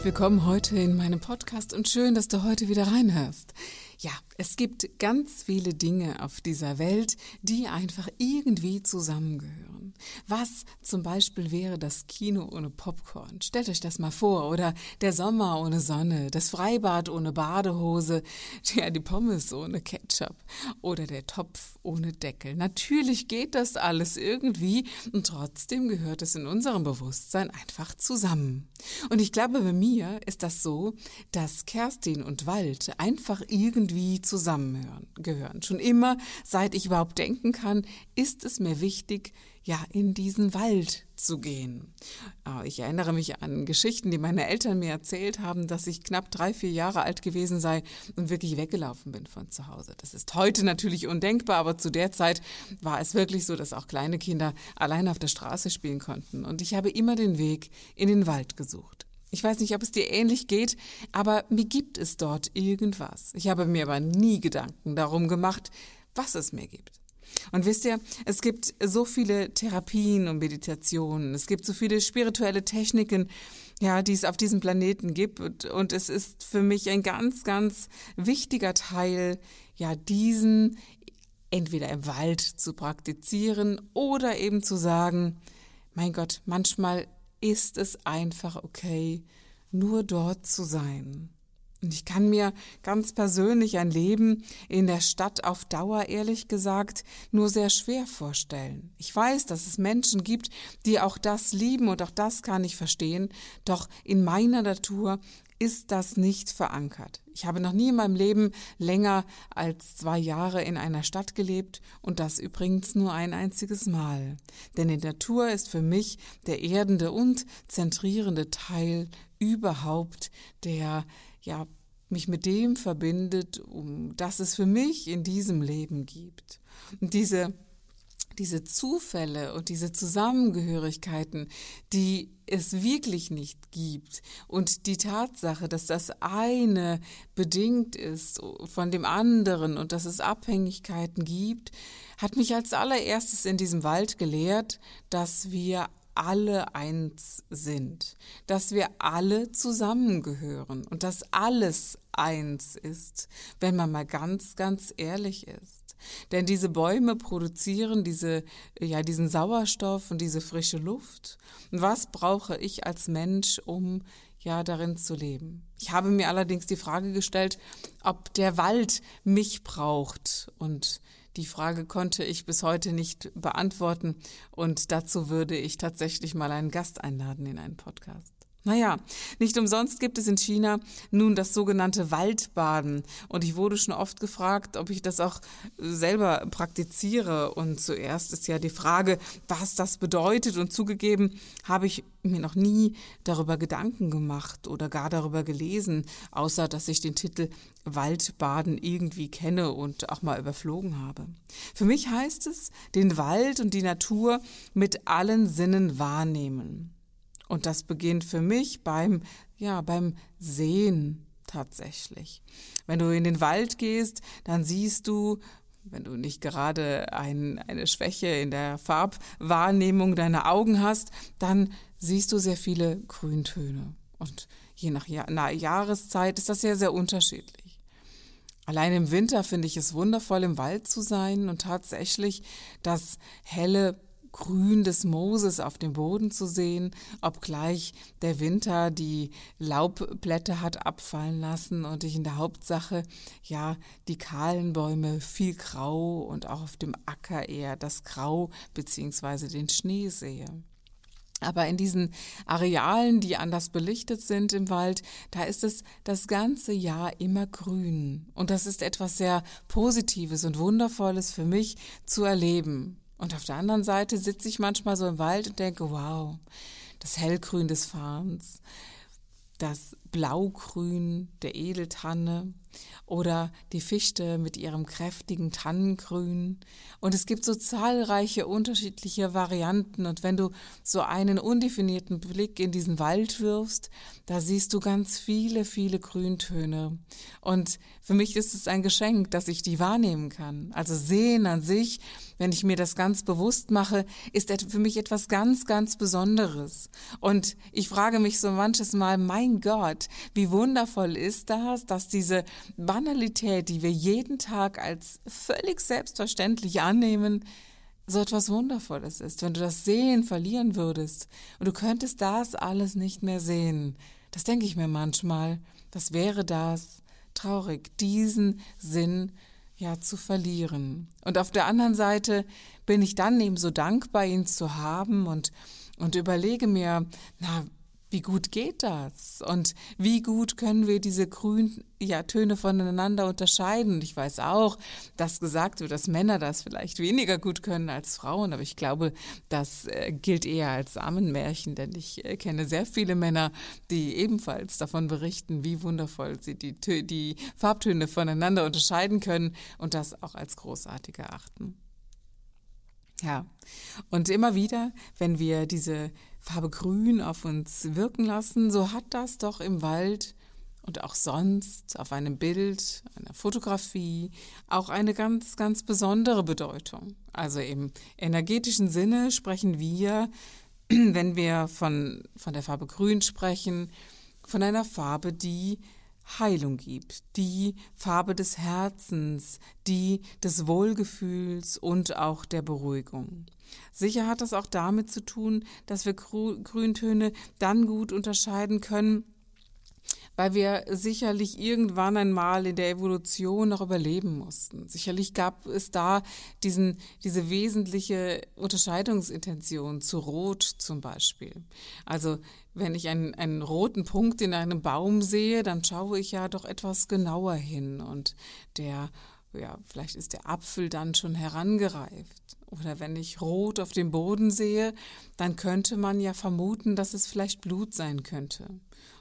Herzlich willkommen heute in meinem Podcast und schön, dass du heute wieder reinhörst. Ja, es gibt ganz viele Dinge auf dieser Welt, die einfach irgendwie zusammengehören. Was zum Beispiel wäre das Kino ohne Popcorn? Stellt euch das mal vor. Oder der Sommer ohne Sonne, das Freibad ohne Badehose, ja, die Pommes ohne Ketchup oder der Topf ohne Deckel. Natürlich geht das alles irgendwie und trotzdem gehört es in unserem Bewusstsein einfach zusammen. Und ich glaube, bei mir ist das so, dass Kerstin und Wald einfach irgendwie zusammengehören. Schon immer, seit ich überhaupt denken kann, ist es mir wichtig, ja, in diesen Wald zu gehen. Ah, ich erinnere mich an Geschichten, die meine Eltern mir erzählt haben, dass ich knapp drei, vier Jahre alt gewesen sei und wirklich weggelaufen bin von zu Hause. Das ist heute natürlich undenkbar, aber zu der Zeit war es wirklich so, dass auch kleine Kinder alleine auf der Straße spielen konnten. Und ich habe immer den Weg in den Wald gesucht. Ich weiß nicht, ob es dir ähnlich geht, aber mir gibt es dort irgendwas. Ich habe mir aber nie Gedanken darum gemacht, was es mir gibt. Und wisst ihr, es gibt so viele Therapien und Meditationen, es gibt so viele spirituelle Techniken, ja, die es auf diesem Planeten gibt. Und es ist für mich ein ganz, ganz wichtiger Teil, ja, diesen entweder im Wald zu praktizieren oder eben zu sagen, mein Gott, manchmal ist es einfach okay, nur dort zu sein. Und ich kann mir ganz persönlich ein Leben in der Stadt auf Dauer, ehrlich gesagt, nur sehr schwer vorstellen. Ich weiß, dass es Menschen gibt, die auch das lieben und auch das kann ich verstehen, doch in meiner Natur ist das nicht verankert. Ich habe noch nie in meinem Leben länger als zwei Jahre in einer Stadt gelebt und das übrigens nur ein einziges Mal. Denn die Natur ist für mich der erdende und zentrierende Teil überhaupt, der ja mich mit dem verbindet, um das es für mich in diesem Leben gibt. Und diese diese Zufälle und diese Zusammengehörigkeiten, die es wirklich nicht gibt. Und die Tatsache, dass das eine bedingt ist von dem anderen und dass es Abhängigkeiten gibt, hat mich als allererstes in diesem Wald gelehrt, dass wir alle eins sind, dass wir alle zusammengehören und dass alles eins ist, wenn man mal ganz, ganz ehrlich ist. Denn diese Bäume produzieren diese, ja, diesen Sauerstoff und diese frische Luft. Und was brauche ich als Mensch, um ja darin zu leben? Ich habe mir allerdings die Frage gestellt, ob der Wald mich braucht und die Frage konnte ich bis heute nicht beantworten und dazu würde ich tatsächlich mal einen Gast einladen in einen Podcast. Naja, nicht umsonst gibt es in China nun das sogenannte Waldbaden. Und ich wurde schon oft gefragt, ob ich das auch selber praktiziere. Und zuerst ist ja die Frage, was das bedeutet. Und zugegeben habe ich mir noch nie darüber Gedanken gemacht oder gar darüber gelesen, außer dass ich den Titel Waldbaden irgendwie kenne und auch mal überflogen habe. Für mich heißt es, den Wald und die Natur mit allen Sinnen wahrnehmen. Und das beginnt für mich beim, ja, beim Sehen tatsächlich. Wenn du in den Wald gehst, dann siehst du, wenn du nicht gerade ein, eine Schwäche in der Farbwahrnehmung deiner Augen hast, dann siehst du sehr viele Grüntöne. Und je nach Jahr, na, Jahreszeit ist das sehr, sehr unterschiedlich. Allein im Winter finde ich es wundervoll, im Wald zu sein und tatsächlich das helle Grün des Mooses auf dem Boden zu sehen, obgleich der Winter die Laubblätter hat abfallen lassen und ich in der Hauptsache ja die kahlen Bäume viel grau und auch auf dem Acker eher das Grau beziehungsweise den Schnee sehe. Aber in diesen Arealen, die anders belichtet sind im Wald, da ist es das ganze Jahr immer grün. Und das ist etwas sehr Positives und Wundervolles für mich zu erleben. Und auf der anderen Seite sitze ich manchmal so im Wald und denke, wow, das Hellgrün des Farns, das Blaugrün der Edeltanne oder die Fichte mit ihrem kräftigen Tannengrün. Und es gibt so zahlreiche unterschiedliche Varianten. Und wenn du so einen undefinierten Blick in diesen Wald wirfst, da siehst du ganz viele, viele Grüntöne. Und für mich ist es ein Geschenk, dass ich die wahrnehmen kann. Also sehen an sich, wenn ich mir das ganz bewusst mache, ist für mich etwas ganz, ganz Besonderes. Und ich frage mich so manches Mal, mein Gott, wie wundervoll ist das, dass diese Banalität, die wir jeden Tag als völlig selbstverständlich annehmen, so etwas Wundervolles ist. Wenn du das Sehen verlieren würdest und du könntest das alles nicht mehr sehen, das denke ich mir manchmal, das wäre das traurig, diesen Sinn ja zu verlieren. Und auf der anderen Seite bin ich dann eben so dankbar, ihn zu haben und und überlege mir, na, wie gut geht das? Und wie gut können wir diese grünen ja, Töne voneinander unterscheiden? Und ich weiß auch, dass gesagt wird, dass Männer das vielleicht weniger gut können als Frauen, aber ich glaube, das äh, gilt eher als Samenmärchen, denn ich äh, kenne sehr viele Männer, die ebenfalls davon berichten, wie wundervoll sie die, die Farbtöne voneinander unterscheiden können und das auch als großartig erachten. Ja, und immer wieder, wenn wir diese Farbe Grün auf uns wirken lassen, so hat das doch im Wald und auch sonst auf einem Bild, einer Fotografie auch eine ganz, ganz besondere Bedeutung. Also im energetischen Sinne sprechen wir, wenn wir von, von der Farbe Grün sprechen, von einer Farbe, die Heilung gibt, die Farbe des Herzens, die des Wohlgefühls und auch der Beruhigung. Sicher hat das auch damit zu tun, dass wir Grüntöne dann gut unterscheiden können, weil wir sicherlich irgendwann einmal in der Evolution noch überleben mussten. Sicherlich gab es da diesen, diese wesentliche Unterscheidungsintention zu Rot zum Beispiel. Also wenn ich einen, einen roten Punkt in einem Baum sehe, dann schaue ich ja doch etwas genauer hin und der ja, vielleicht ist der Apfel dann schon herangereift. Oder wenn ich rot auf dem Boden sehe, dann könnte man ja vermuten, dass es vielleicht Blut sein könnte.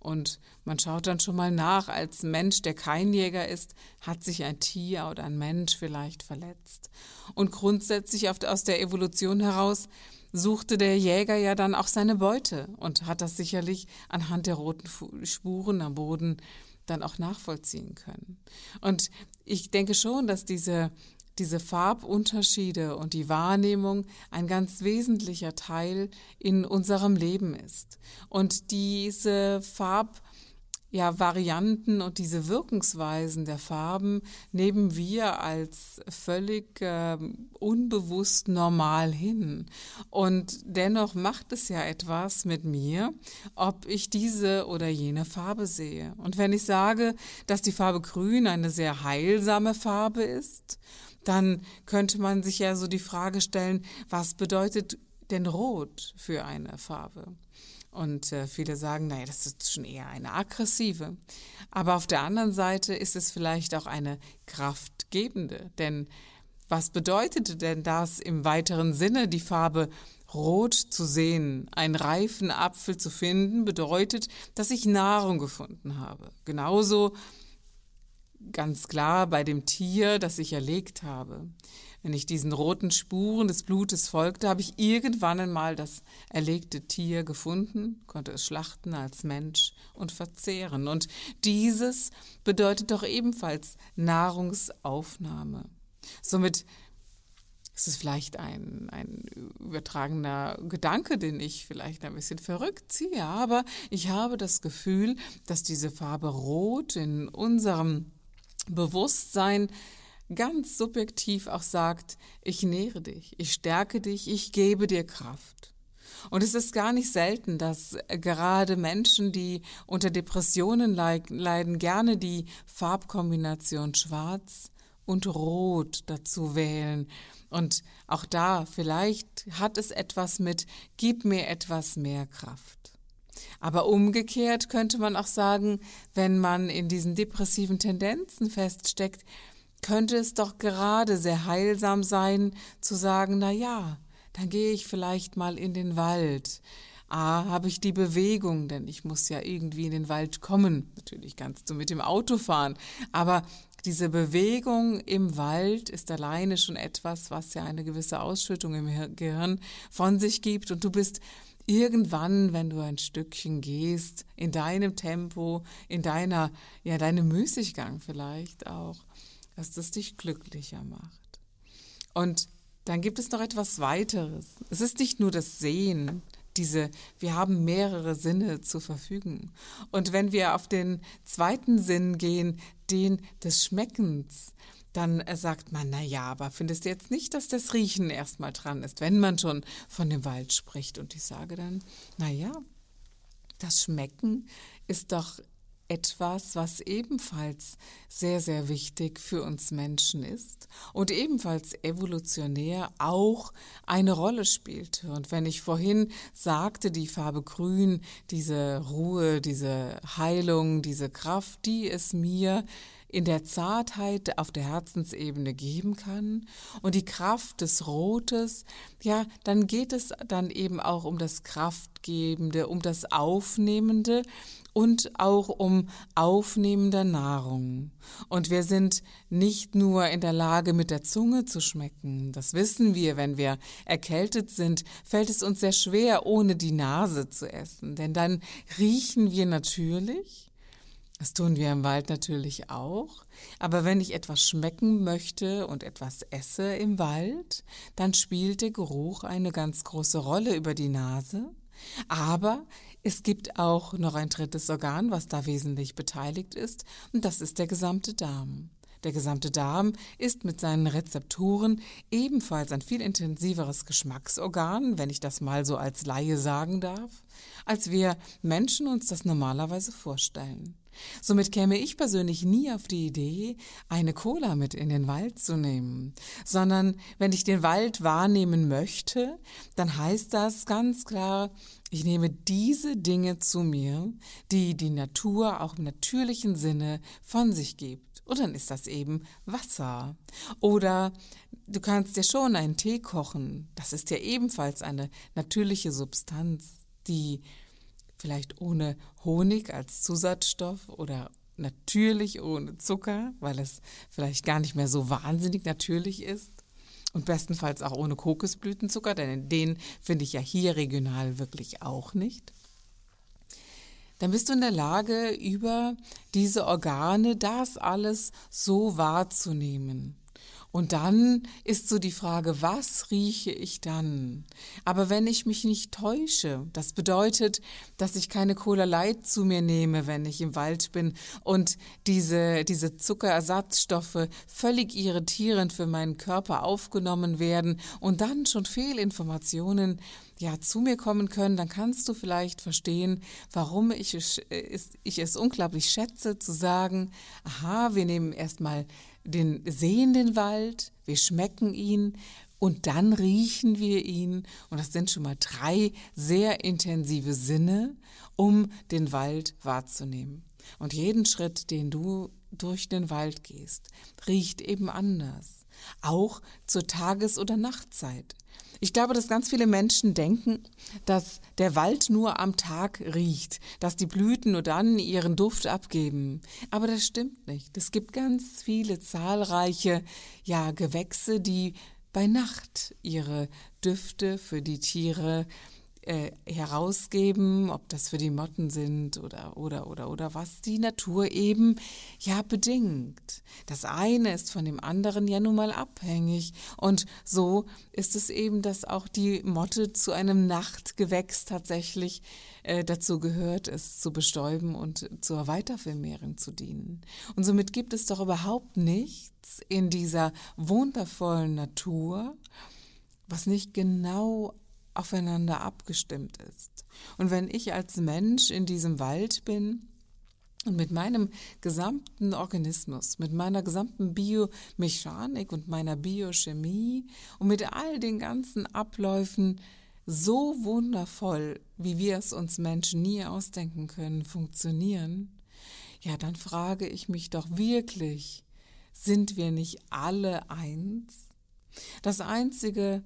Und man schaut dann schon mal nach, als Mensch, der kein Jäger ist, hat sich ein Tier oder ein Mensch vielleicht verletzt. Und grundsätzlich aus der Evolution heraus suchte der Jäger ja dann auch seine Beute und hat das sicherlich anhand der roten Spuren am Boden dann auch nachvollziehen können. Und ich denke schon, dass diese diese Farbunterschiede und die Wahrnehmung ein ganz wesentlicher Teil in unserem Leben ist. Und diese Farb ja, Varianten und diese Wirkungsweisen der Farben nehmen wir als völlig äh, unbewusst normal hin. Und dennoch macht es ja etwas mit mir, ob ich diese oder jene Farbe sehe. Und wenn ich sage, dass die Farbe Grün eine sehr heilsame Farbe ist, dann könnte man sich ja so die Frage stellen, was bedeutet denn Rot für eine Farbe? Und äh, viele sagen, naja, das ist schon eher eine aggressive. Aber auf der anderen Seite ist es vielleicht auch eine kraftgebende. Denn was bedeutet denn das im weiteren Sinne, die Farbe Rot zu sehen, einen reifen Apfel zu finden, bedeutet, dass ich Nahrung gefunden habe. Genauso ganz klar bei dem Tier, das ich erlegt habe. Wenn ich diesen roten Spuren des Blutes folgte, habe ich irgendwann einmal das erlegte Tier gefunden, konnte es schlachten als Mensch und verzehren. Und dieses bedeutet doch ebenfalls Nahrungsaufnahme. Somit ist es vielleicht ein, ein übertragener Gedanke, den ich vielleicht ein bisschen verrückt ziehe, aber ich habe das Gefühl, dass diese Farbe Rot in unserem Bewusstsein ganz subjektiv auch sagt, ich nähere dich, ich stärke dich, ich gebe dir Kraft. Und es ist gar nicht selten, dass gerade Menschen, die unter Depressionen leiden, gerne die Farbkombination Schwarz und Rot dazu wählen. Und auch da, vielleicht hat es etwas mit, gib mir etwas mehr Kraft. Aber umgekehrt könnte man auch sagen, wenn man in diesen depressiven Tendenzen feststeckt, könnte es doch gerade sehr heilsam sein, zu sagen, na ja, dann gehe ich vielleicht mal in den Wald. A, habe ich die Bewegung, denn ich muss ja irgendwie in den Wald kommen. Natürlich kannst du mit dem Auto fahren, aber diese Bewegung im Wald ist alleine schon etwas, was ja eine gewisse Ausschüttung im Gehirn von sich gibt und du bist irgendwann, wenn du ein Stückchen gehst, in deinem Tempo, in deiner, ja, deinem Müßiggang vielleicht auch, dass das dich glücklicher macht. Und dann gibt es noch etwas weiteres. Es ist nicht nur das Sehen, diese, wir haben mehrere Sinne zur Verfügung. Und wenn wir auf den zweiten Sinn gehen, den des Schmeckens, dann äh, sagt man, na ja, aber findest du jetzt nicht, dass das Riechen erstmal dran ist, wenn man schon von dem Wald spricht? Und ich sage dann, na ja, das Schmecken ist doch etwas, was ebenfalls sehr, sehr wichtig für uns Menschen ist und ebenfalls evolutionär auch eine Rolle spielte. Und wenn ich vorhin sagte, die Farbe Grün, diese Ruhe, diese Heilung, diese Kraft, die es mir in der Zartheit auf der Herzensebene geben kann und die Kraft des Rotes, ja, dann geht es dann eben auch um das Kraftgebende, um das Aufnehmende und auch um aufnehmende Nahrung. Und wir sind nicht nur in der Lage, mit der Zunge zu schmecken. Das wissen wir, wenn wir erkältet sind, fällt es uns sehr schwer, ohne die Nase zu essen. Denn dann riechen wir natürlich das tun wir im Wald natürlich auch. Aber wenn ich etwas schmecken möchte und etwas esse im Wald, dann spielt der Geruch eine ganz große Rolle über die Nase. Aber es gibt auch noch ein drittes Organ, was da wesentlich beteiligt ist, und das ist der gesamte Darm. Der gesamte Darm ist mit seinen Rezeptoren ebenfalls ein viel intensiveres Geschmacksorgan, wenn ich das mal so als Laie sagen darf, als wir Menschen uns das normalerweise vorstellen. Somit käme ich persönlich nie auf die Idee, eine Cola mit in den Wald zu nehmen, sondern wenn ich den Wald wahrnehmen möchte, dann heißt das ganz klar, ich nehme diese Dinge zu mir, die die Natur auch im natürlichen Sinne von sich gibt. Und dann ist das eben Wasser. Oder du kannst dir schon einen Tee kochen. Das ist ja ebenfalls eine natürliche Substanz, die vielleicht ohne Honig als Zusatzstoff oder natürlich ohne Zucker, weil es vielleicht gar nicht mehr so wahnsinnig natürlich ist. Und bestenfalls auch ohne Kokosblütenzucker, denn den finde ich ja hier regional wirklich auch nicht. Dann bist du in der Lage, über diese Organe das alles so wahrzunehmen. Und dann ist so die Frage, was rieche ich dann? Aber wenn ich mich nicht täusche, das bedeutet, dass ich keine Cola Light zu mir nehme, wenn ich im Wald bin und diese, diese Zuckerersatzstoffe völlig irritierend für meinen Körper aufgenommen werden und dann schon Fehlinformationen ja, zu mir kommen können, dann kannst du vielleicht verstehen, warum ich, ich es unglaublich schätze, zu sagen, aha, wir nehmen erstmal den, sehen den Wald, wir schmecken ihn und dann riechen wir ihn. Und das sind schon mal drei sehr intensive Sinne, um den Wald wahrzunehmen. Und jeden Schritt, den du durch den Wald gehst, riecht eben anders. Auch zur Tages- oder Nachtzeit. Ich glaube, dass ganz viele Menschen denken, dass der Wald nur am Tag riecht, dass die Blüten nur dann ihren Duft abgeben. Aber das stimmt nicht. Es gibt ganz viele zahlreiche, ja, Gewächse, die bei Nacht ihre Düfte für die Tiere äh, herausgeben, ob das für die Motten sind oder, oder, oder, oder was die Natur eben ja bedingt. Das eine ist von dem anderen ja nun mal abhängig und so ist es eben, dass auch die Motte zu einem Nachtgewächs tatsächlich äh, dazu gehört, es zu bestäuben und zur Weitervermehrung zu dienen. Und somit gibt es doch überhaupt nichts in dieser wundervollen Natur, was nicht genau aufeinander abgestimmt ist. Und wenn ich als Mensch in diesem Wald bin, und mit meinem gesamten Organismus, mit meiner gesamten Biomechanik und meiner Biochemie und mit all den ganzen Abläufen so wundervoll, wie wir es uns Menschen nie ausdenken können, funktionieren, ja, dann frage ich mich doch wirklich, sind wir nicht alle eins? Das Einzige,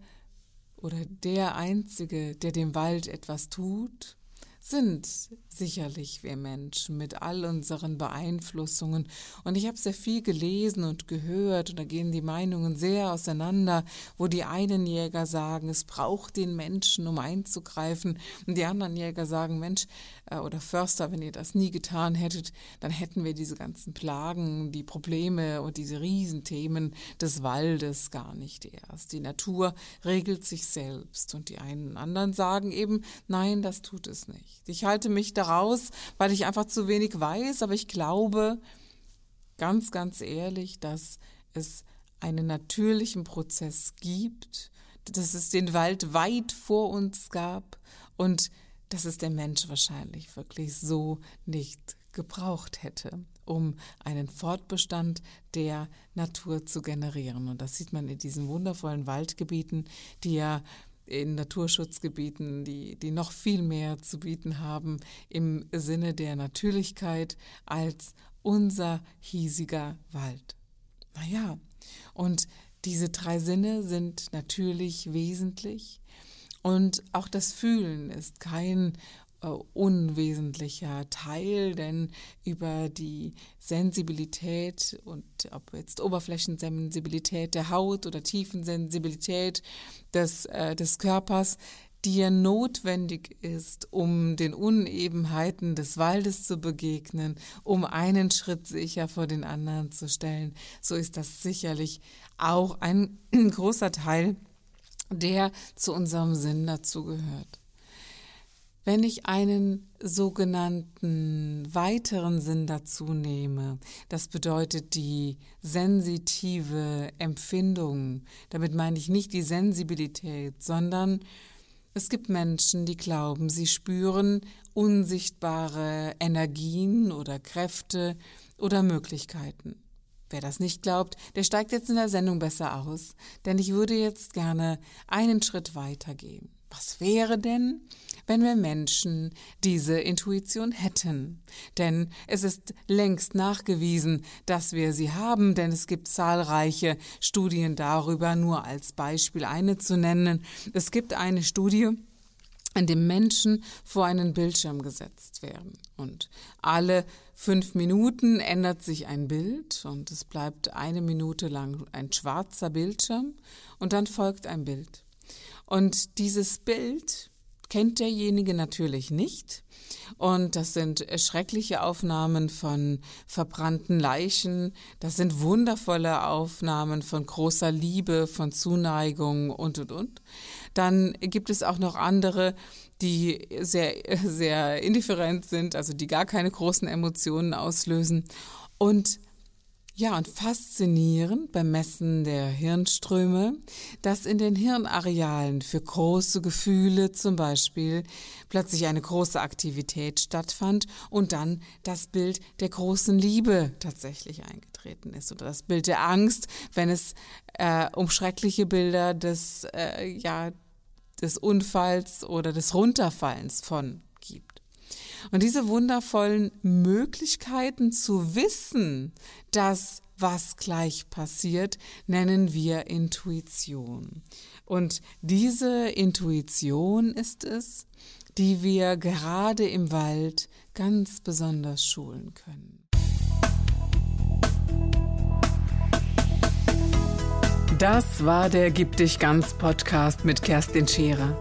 oder der Einzige, der dem Wald etwas tut, sind sicherlich wir Menschen mit all unseren Beeinflussungen. Und ich habe sehr viel gelesen und gehört, und da gehen die Meinungen sehr auseinander, wo die einen Jäger sagen, es braucht den Menschen, um einzugreifen, und die anderen Jäger sagen, Mensch, äh, oder Förster, wenn ihr das nie getan hättet, dann hätten wir diese ganzen Plagen, die Probleme und diese Riesenthemen des Waldes gar nicht erst. Die Natur regelt sich selbst. Und die einen anderen sagen eben, nein, das tut es nicht. Ich halte mich daraus, weil ich einfach zu wenig weiß, aber ich glaube ganz, ganz ehrlich, dass es einen natürlichen Prozess gibt, dass es den Wald weit vor uns gab und dass es der Mensch wahrscheinlich wirklich so nicht gebraucht hätte, um einen Fortbestand der Natur zu generieren. Und das sieht man in diesen wundervollen Waldgebieten, die ja in Naturschutzgebieten, die, die noch viel mehr zu bieten haben im Sinne der Natürlichkeit als unser hiesiger Wald. Naja, und diese drei Sinne sind natürlich wesentlich. Und auch das Fühlen ist kein unwesentlicher Teil, denn über die Sensibilität und ob jetzt Oberflächensensibilität der Haut oder Tiefensensibilität des, äh, des Körpers, die ja notwendig ist, um den Unebenheiten des Waldes zu begegnen, um einen Schritt sicher vor den anderen zu stellen, so ist das sicherlich auch ein großer Teil, der zu unserem Sinn dazu gehört. Wenn ich einen sogenannten weiteren Sinn dazu nehme, das bedeutet die sensitive Empfindung, damit meine ich nicht die Sensibilität, sondern es gibt Menschen, die glauben, sie spüren unsichtbare Energien oder Kräfte oder Möglichkeiten. Wer das nicht glaubt, der steigt jetzt in der Sendung besser aus, denn ich würde jetzt gerne einen Schritt weitergehen. Was wäre denn, wenn wir Menschen diese Intuition hätten? Denn es ist längst nachgewiesen, dass wir sie haben, denn es gibt zahlreiche Studien darüber, nur als Beispiel eine zu nennen. Es gibt eine Studie, in dem Menschen vor einen Bildschirm gesetzt werden. Und alle fünf Minuten ändert sich ein Bild und es bleibt eine Minute lang ein schwarzer Bildschirm und dann folgt ein Bild. Und dieses Bild kennt derjenige natürlich nicht. Und das sind schreckliche Aufnahmen von verbrannten Leichen. Das sind wundervolle Aufnahmen von großer Liebe, von Zuneigung und, und, und. Dann gibt es auch noch andere, die sehr, sehr indifferent sind, also die gar keine großen Emotionen auslösen. Und ja, und faszinierend beim Messen der Hirnströme, dass in den Hirnarealen für große Gefühle zum Beispiel plötzlich eine große Aktivität stattfand und dann das Bild der großen Liebe tatsächlich eingetreten ist oder das Bild der Angst, wenn es äh, um schreckliche Bilder des, äh, ja, des Unfalls oder des Runterfallens von. Und diese wundervollen Möglichkeiten zu wissen, dass was gleich passiert, nennen wir Intuition. Und diese Intuition ist es, die wir gerade im Wald ganz besonders schulen können. Das war der Gib dich ganz Podcast mit Kerstin Scherer.